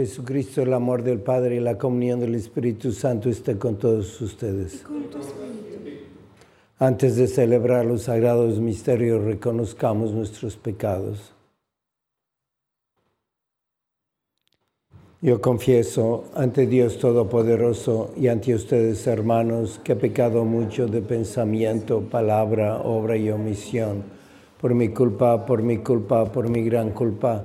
Jesucristo, el amor del Padre y la comunión del Espíritu Santo esté con todos ustedes. Antes de celebrar los sagrados misterios, reconozcamos nuestros pecados. Yo confieso ante Dios Todopoderoso y ante ustedes, hermanos, que he pecado mucho de pensamiento, palabra, obra y omisión, por mi culpa, por mi culpa, por mi gran culpa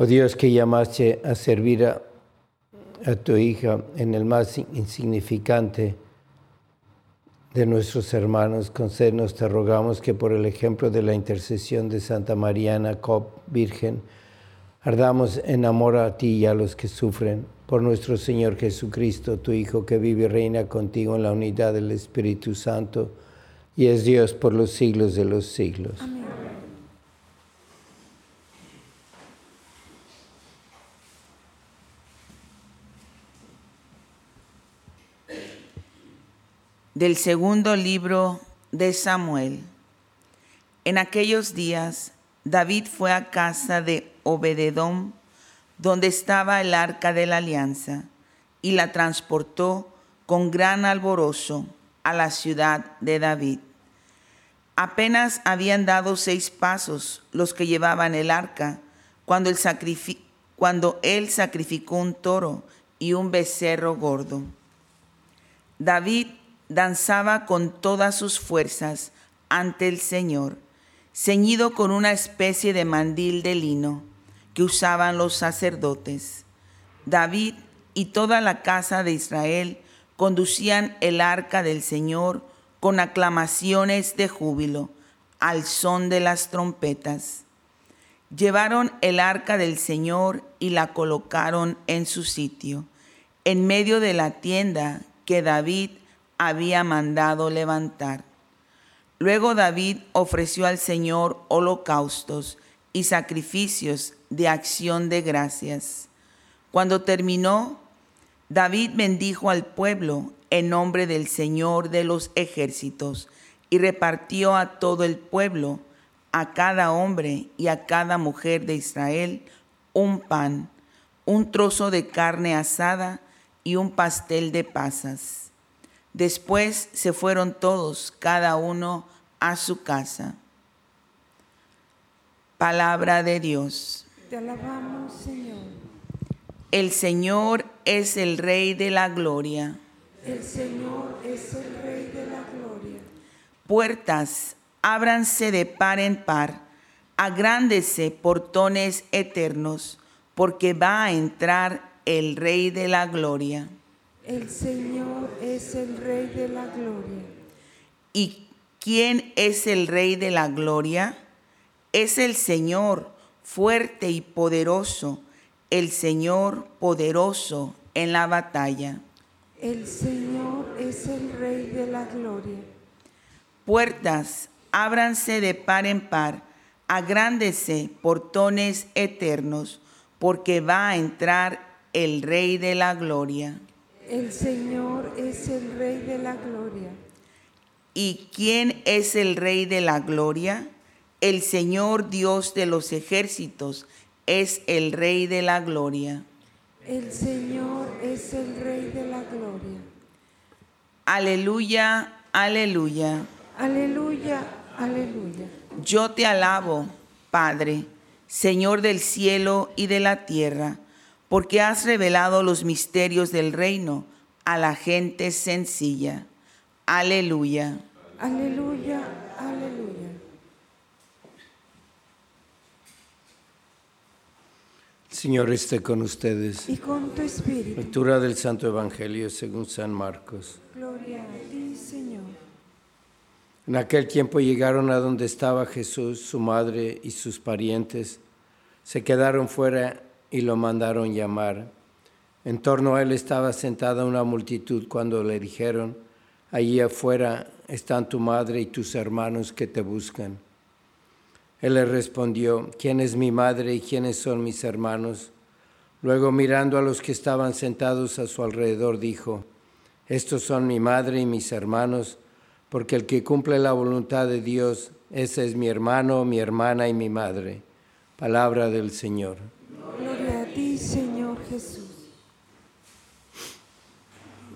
Oh Dios que llamaste a servir a, tu hija en el más insignificante de nuestros hermanos, concédenos, te rogamos que por el ejemplo de la intercesión de Santa Mariana Cop, Virgen, ardamos en amor a ti y a los que sufren, por nuestro Señor Jesucristo, tu Hijo, que vive y reina contigo en la unidad del Espíritu Santo, y es Dios por los siglos de los siglos. Amén. Del segundo libro de Samuel. En aquellos días, David fue a casa de Obededón, donde estaba el arca de la alianza, y la transportó con gran alborozo a la ciudad de David. Apenas habían dado seis pasos los que llevaban el arca, cuando, cuando él sacrificó un toro y un becerro gordo. David danzaba con todas sus fuerzas ante el Señor, ceñido con una especie de mandil de lino que usaban los sacerdotes. David y toda la casa de Israel conducían el arca del Señor con aclamaciones de júbilo al son de las trompetas. Llevaron el arca del Señor y la colocaron en su sitio, en medio de la tienda que David había mandado levantar. Luego David ofreció al Señor holocaustos y sacrificios de acción de gracias. Cuando terminó, David bendijo al pueblo en nombre del Señor de los ejércitos y repartió a todo el pueblo, a cada hombre y a cada mujer de Israel, un pan, un trozo de carne asada y un pastel de pasas. Después se fueron todos, cada uno a su casa. Palabra de Dios. Te alabamos, Señor. El Señor es el Rey de la Gloria. El Señor es el Rey de la Gloria. Puertas, ábranse de par en par, agrándese portones eternos, porque va a entrar el Rey de la Gloria. El Señor es el Rey de la Gloria. ¿Y quién es el Rey de la Gloria? Es el Señor, fuerte y poderoso, el Señor poderoso en la batalla. El Señor es el Rey de la Gloria. Puertas, ábranse de par en par, agrándese portones eternos, porque va a entrar el Rey de la Gloria. El Señor es el Rey de la Gloria. ¿Y quién es el Rey de la Gloria? El Señor Dios de los ejércitos es el Rey de la Gloria. El Señor es el Rey de la Gloria. Aleluya, aleluya. Aleluya, aleluya. Yo te alabo, Padre, Señor del cielo y de la tierra, porque has revelado los misterios del reino a la gente sencilla. Aleluya. Aleluya, aleluya. El Señor esté con ustedes. Y con tu espíritu. Lectura del Santo Evangelio según San Marcos. Gloria a ti, Señor. En aquel tiempo llegaron a donde estaba Jesús, su madre y sus parientes. Se quedaron fuera y lo mandaron llamar. En torno a él estaba sentada una multitud cuando le dijeron, allí afuera están tu madre y tus hermanos que te buscan. Él le respondió, ¿quién es mi madre y quiénes son mis hermanos? Luego mirando a los que estaban sentados a su alrededor, dijo, estos son mi madre y mis hermanos, porque el que cumple la voluntad de Dios, ese es mi hermano, mi hermana y mi madre. Palabra del Señor. Gloria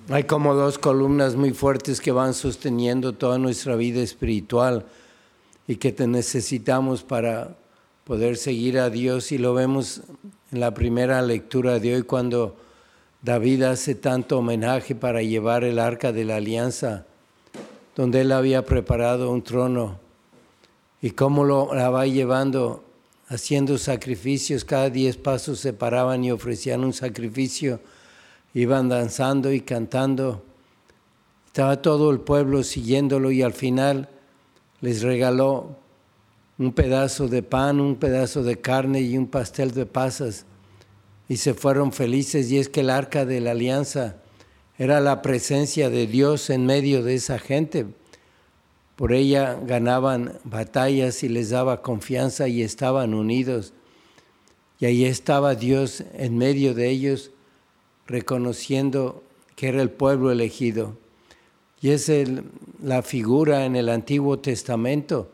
Hay como dos columnas muy fuertes que van sosteniendo toda nuestra vida espiritual y que te necesitamos para poder seguir a Dios. Y lo vemos en la primera lectura de hoy cuando David hace tanto homenaje para llevar el arca de la alianza, donde él había preparado un trono y cómo lo, la va llevando haciendo sacrificios, cada diez pasos se paraban y ofrecían un sacrificio, iban danzando y cantando, estaba todo el pueblo siguiéndolo y al final les regaló un pedazo de pan, un pedazo de carne y un pastel de pasas. Y se fueron felices. Y es que el arca de la alianza era la presencia de Dios en medio de esa gente. Por ella ganaban batallas y les daba confianza y estaban unidos. Y ahí estaba Dios en medio de ellos, reconociendo que era el pueblo elegido. Y es la figura en el Antiguo Testamento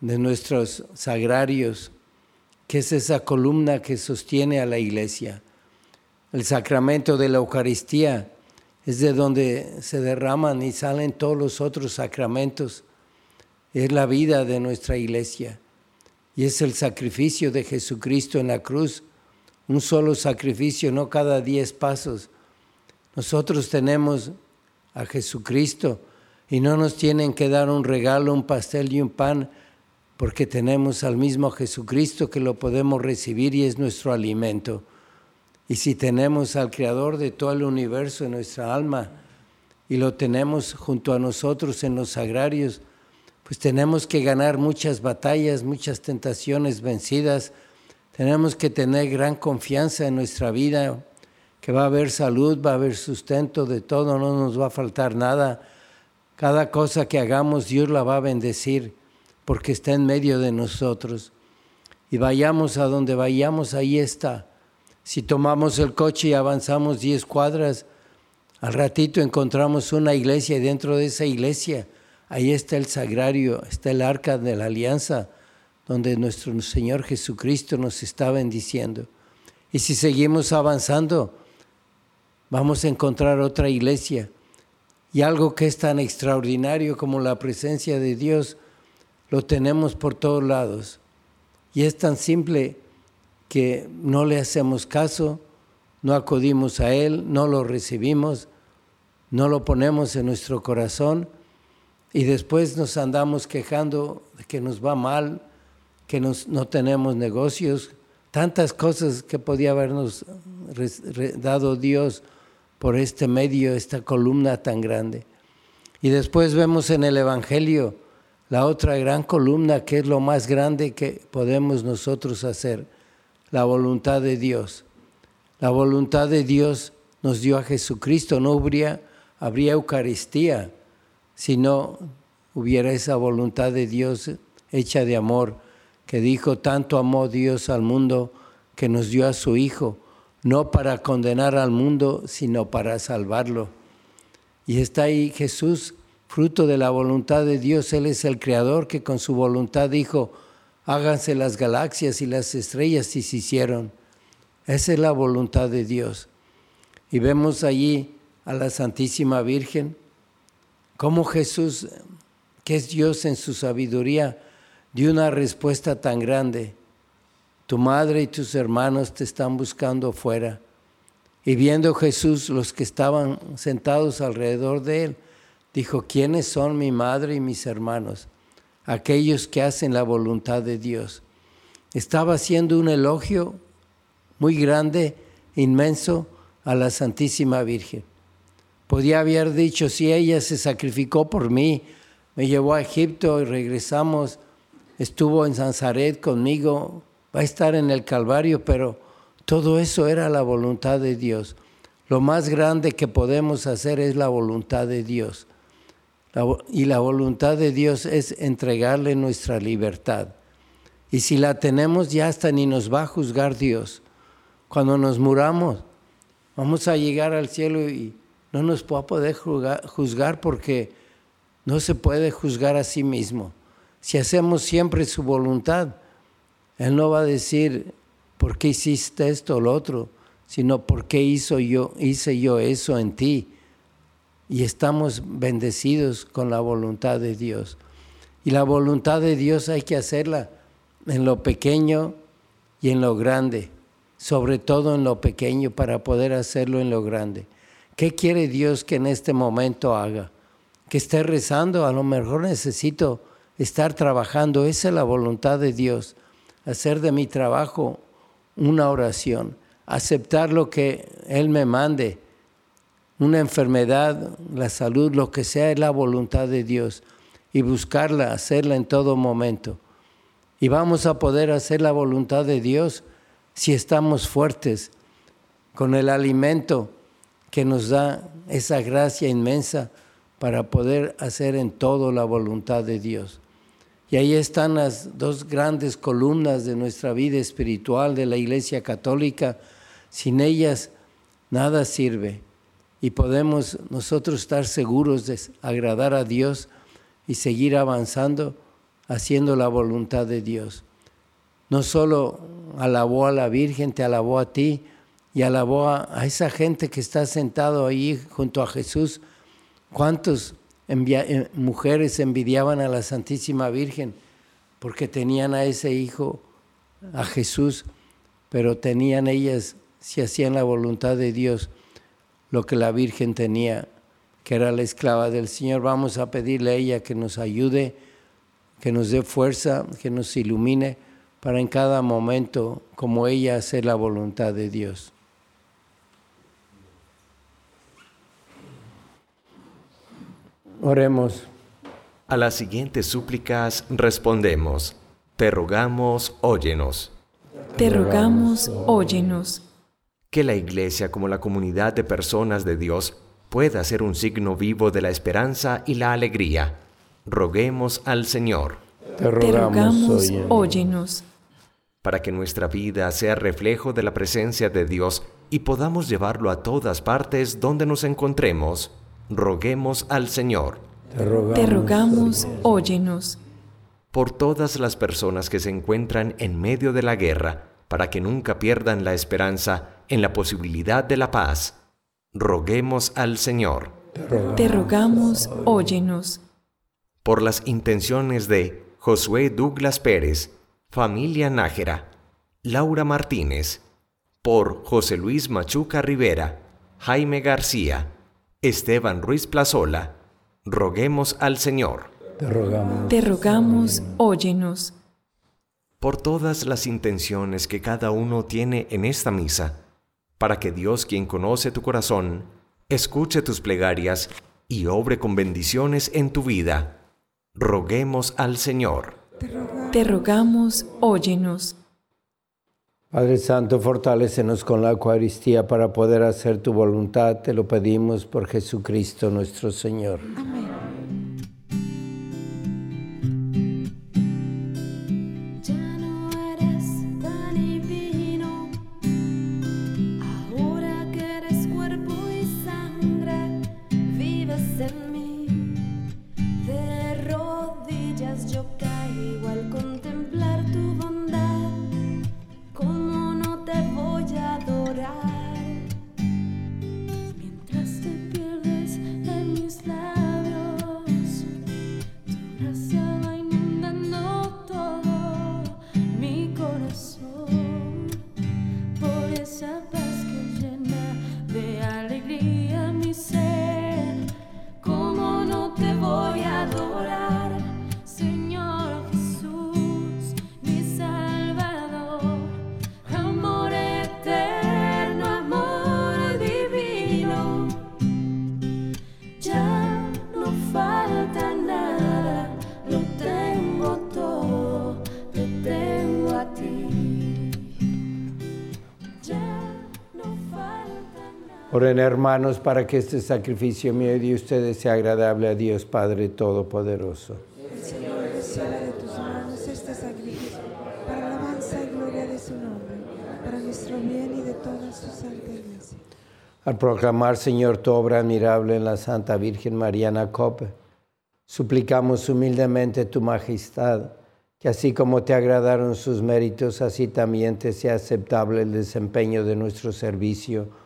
de nuestros sagrarios, que es esa columna que sostiene a la iglesia. El sacramento de la Eucaristía es de donde se derraman y salen todos los otros sacramentos. Es la vida de nuestra iglesia y es el sacrificio de Jesucristo en la cruz, un solo sacrificio, no cada diez pasos. Nosotros tenemos a Jesucristo y no nos tienen que dar un regalo, un pastel y un pan, porque tenemos al mismo Jesucristo que lo podemos recibir y es nuestro alimento. Y si tenemos al Creador de todo el universo en nuestra alma y lo tenemos junto a nosotros en los sagrarios, pues tenemos que ganar muchas batallas, muchas tentaciones vencidas. Tenemos que tener gran confianza en nuestra vida, que va a haber salud, va a haber sustento de todo, no nos va a faltar nada. Cada cosa que hagamos Dios la va a bendecir porque está en medio de nosotros. Y vayamos a donde vayamos, ahí está. Si tomamos el coche y avanzamos 10 cuadras, al ratito encontramos una iglesia y dentro de esa iglesia, ahí está el sagrario, está el arca de la alianza, donde nuestro Señor Jesucristo nos está bendiciendo. Y si seguimos avanzando, vamos a encontrar otra iglesia. Y algo que es tan extraordinario como la presencia de Dios, lo tenemos por todos lados. Y es tan simple que no le hacemos caso, no acudimos a Él, no lo recibimos, no lo ponemos en nuestro corazón y después nos andamos quejando de que nos va mal, que no tenemos negocios, tantas cosas que podía habernos dado Dios por este medio, esta columna tan grande. Y después vemos en el Evangelio la otra gran columna que es lo más grande que podemos nosotros hacer, la voluntad de Dios. La voluntad de Dios nos dio a Jesucristo, no habría, habría Eucaristía si no hubiera esa voluntad de Dios hecha de amor, que dijo, tanto amó Dios al mundo que nos dio a su Hijo, no para condenar al mundo, sino para salvarlo. Y está ahí Jesús, fruto de la voluntad de Dios, Él es el Creador que con su voluntad dijo, háganse las galaxias y las estrellas y se hicieron. Esa es la voluntad de Dios. Y vemos allí a la Santísima Virgen, cómo Jesús, que es Dios en su sabiduría, dio una respuesta tan grande. Tu madre y tus hermanos te están buscando fuera. Y viendo Jesús los que estaban sentados alrededor de él, dijo, ¿quiénes son mi madre y mis hermanos? Aquellos que hacen la voluntad de Dios. Estaba haciendo un elogio muy grande, inmenso, a la Santísima Virgen. Podía haber dicho, si ella se sacrificó por mí, me llevó a Egipto y regresamos, estuvo en Sanzaret conmigo, va a estar en el Calvario, pero todo eso era la voluntad de Dios. Lo más grande que podemos hacer es la voluntad de Dios. Y la voluntad de Dios es entregarle nuestra libertad. Y si la tenemos, ya hasta ni nos va a juzgar Dios. Cuando nos muramos, vamos a llegar al cielo y no nos va a poder juzgar porque no se puede juzgar a sí mismo. Si hacemos siempre su voluntad, Él no va a decir, ¿por qué hiciste esto o lo otro? Sino, ¿por qué yo, hice yo eso en ti? Y estamos bendecidos con la voluntad de Dios. Y la voluntad de Dios hay que hacerla en lo pequeño y en lo grande sobre todo en lo pequeño para poder hacerlo en lo grande. ¿Qué quiere Dios que en este momento haga? Que esté rezando, a lo mejor necesito estar trabajando, esa es la voluntad de Dios, hacer de mi trabajo una oración, aceptar lo que Él me mande, una enfermedad, la salud, lo que sea, es la voluntad de Dios y buscarla, hacerla en todo momento. Y vamos a poder hacer la voluntad de Dios si estamos fuertes con el alimento que nos da esa gracia inmensa para poder hacer en todo la voluntad de Dios. Y ahí están las dos grandes columnas de nuestra vida espiritual de la Iglesia Católica. Sin ellas nada sirve y podemos nosotros estar seguros de agradar a Dios y seguir avanzando haciendo la voluntad de Dios no solo alabó a la Virgen, te alabó a ti y alabó a, esa gente que está sentado ahí junto a Jesús. ¿Cuántas eh, mujeres envidiaban a la Santísima Virgen porque tenían a ese hijo, a Jesús, pero tenían ellas, si hacían la voluntad de Dios, lo que la Virgen tenía, que era la esclava del Señor? Vamos a pedirle a ella que nos ayude, que nos dé fuerza, que nos ilumine para en cada momento, como ella, hacer la voluntad de Dios. Oremos. A las siguientes súplicas respondemos, te rogamos, óyenos. Te rogamos, óyenos. Que la Iglesia como la comunidad de personas de Dios pueda ser un signo vivo de la esperanza y la alegría. Roguemos al Señor. Te rogamos, óyenos para que nuestra vida sea reflejo de la presencia de Dios y podamos llevarlo a todas partes donde nos encontremos. Roguemos al Señor. Te rogamos, óyenos. Por todas las personas que se encuentran en medio de la guerra, para para que nunca pierdan la esperanza en la posibilidad de la paz. Roguemos al Señor. Te rogamos, óyenos. Por las intenciones de Josué Douglas Pérez, familia Nájera, Laura Martínez, por José Luis Machuca Rivera, Jaime García, Esteban Ruiz Plazola, roguemos al Señor. Te rogamos. Te rogamos, óyenos. Por todas las intenciones que cada uno tiene en esta misa, para que Dios, quien conoce tu corazón, escuche tus plegarias y obre con bendiciones en tu vida. Roguemos al Señor. Te rogamos, óyenos. Padre Santo, fortalécenos con la Eucaristía para poder hacer tu voluntad. Te lo pedimos por Jesucristo nuestro Señor. Amén. Oren hermanos para que este sacrificio mío y de ustedes sea agradable a Dios Padre Todopoderoso. El Señor reciba de tus manos este sacrificio para alabanza y gloria de su nombre, para nuestro bien y de toda su santa iglesia. Al proclamar, Señor, tu obra admirable en la Santa Virgen Mariana Cope, suplicamos humildemente tu majestad, que así como te agradaron sus méritos, así también te sea aceptable el desempeño de nuestro servicio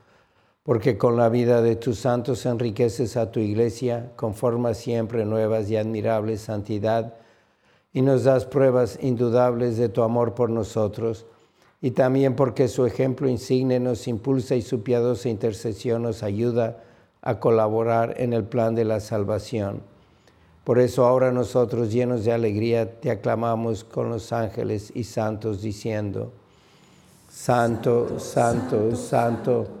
Porque con la vida de tus santos enriqueces a tu iglesia, conformas siempre nuevas y admirables santidad, y nos das pruebas indudables de tu amor por nosotros, y también porque su ejemplo insigne nos impulsa y su piadosa intercesión nos ayuda a colaborar en el plan de la salvación. Por eso ahora nosotros, llenos de alegría, te aclamamos con los ángeles y santos, diciendo, Santo, Santo, Santo,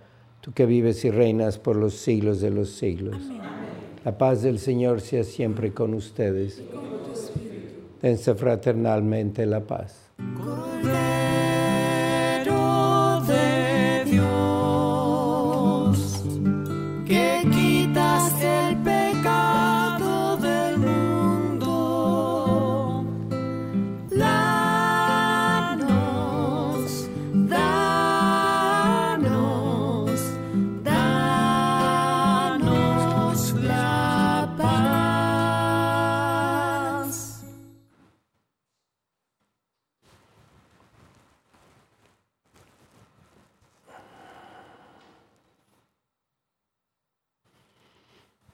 tú que vives y reinas por los siglos de los siglos. La paz del Señor sea siempre con ustedes. Dense fraternalmente la paz.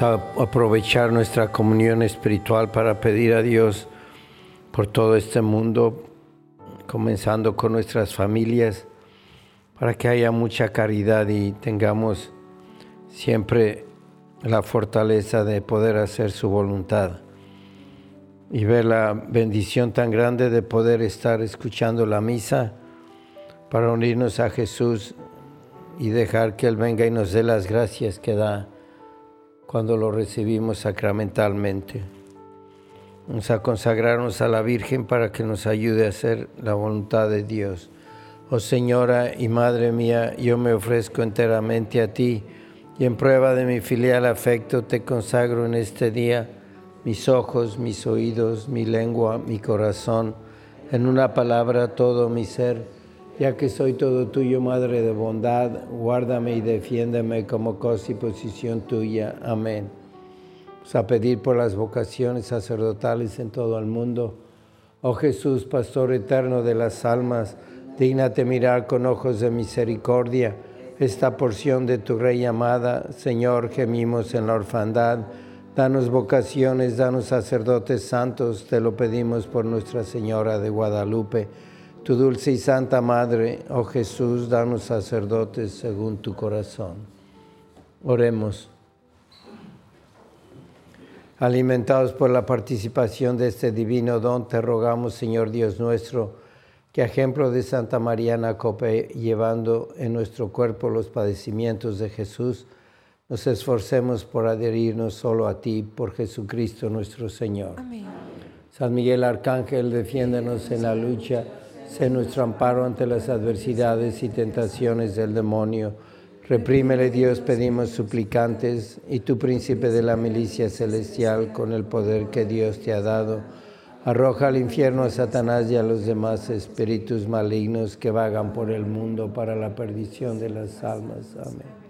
A aprovechar nuestra comunión espiritual para pedir a Dios por todo este mundo, comenzando con nuestras familias, para que haya mucha caridad y tengamos siempre la fortaleza de poder hacer su voluntad y ver la bendición tan grande de poder estar escuchando la misa para unirnos a Jesús y dejar que Él venga y nos dé las gracias que da cuando lo recibimos sacramentalmente. Vamos a consagrarnos a la Virgen para que nos ayude a hacer la voluntad de Dios. Oh Señora y Madre mía, yo me ofrezco enteramente a ti y en prueba de mi filial afecto te consagro en este día mis ojos, mis oídos, mi lengua, mi corazón, en una palabra todo mi ser, ya que soy todo tuyo, Madre de bondad, guárdame y defiéndeme como cosa y posición tuya. Amén. Vamos a pedir por las vocaciones sacerdotales en todo el mundo. Oh Jesús, Pastor eterno de las almas, dígnate mirar con ojos de misericordia esta porción de tu Rey amada. Señor, gemimos en la orfandad. Danos vocaciones, danos sacerdotes santos, te lo pedimos por Nuestra Señora de Guadalupe. Tu dulce y santa Madre, oh Jesús, danos sacerdotes según tu corazón. Oremos. Alimentados por la participación de este divino don, te rogamos, Señor Dios nuestro, que a ejemplo de Santa Mariana Cope, llevando en nuestro cuerpo los padecimientos de Jesús, nos esforcemos por adherirnos solo a ti, por Jesucristo nuestro Señor. Amén. San Miguel Arcángel, defiéndenos en la lucha, sé nuestro amparo ante las adversidades y tentaciones del demonio. Reprímele Dios, pedimos suplicantes, y tu príncipe de la milicia celestial, con el poder que Dios te ha dado, arroja al infierno a Satanás y a los demás espíritus malignos que vagan por el mundo para la perdición de las almas. Amén.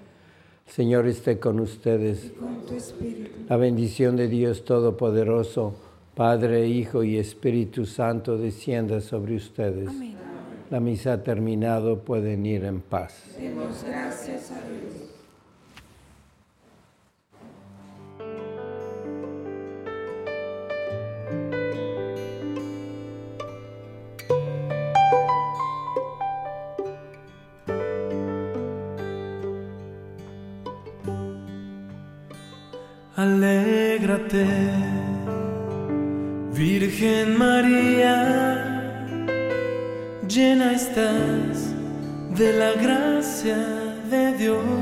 Señor esté con ustedes. Con tu espíritu. La bendición de Dios Todopoderoso, Padre, Hijo y Espíritu Santo, descienda sobre ustedes. Amén. La misa ha terminado, pueden ir en paz. Demos gracias a Dios. Alégrate, Virgen María, llena estás de la gracia de Dios.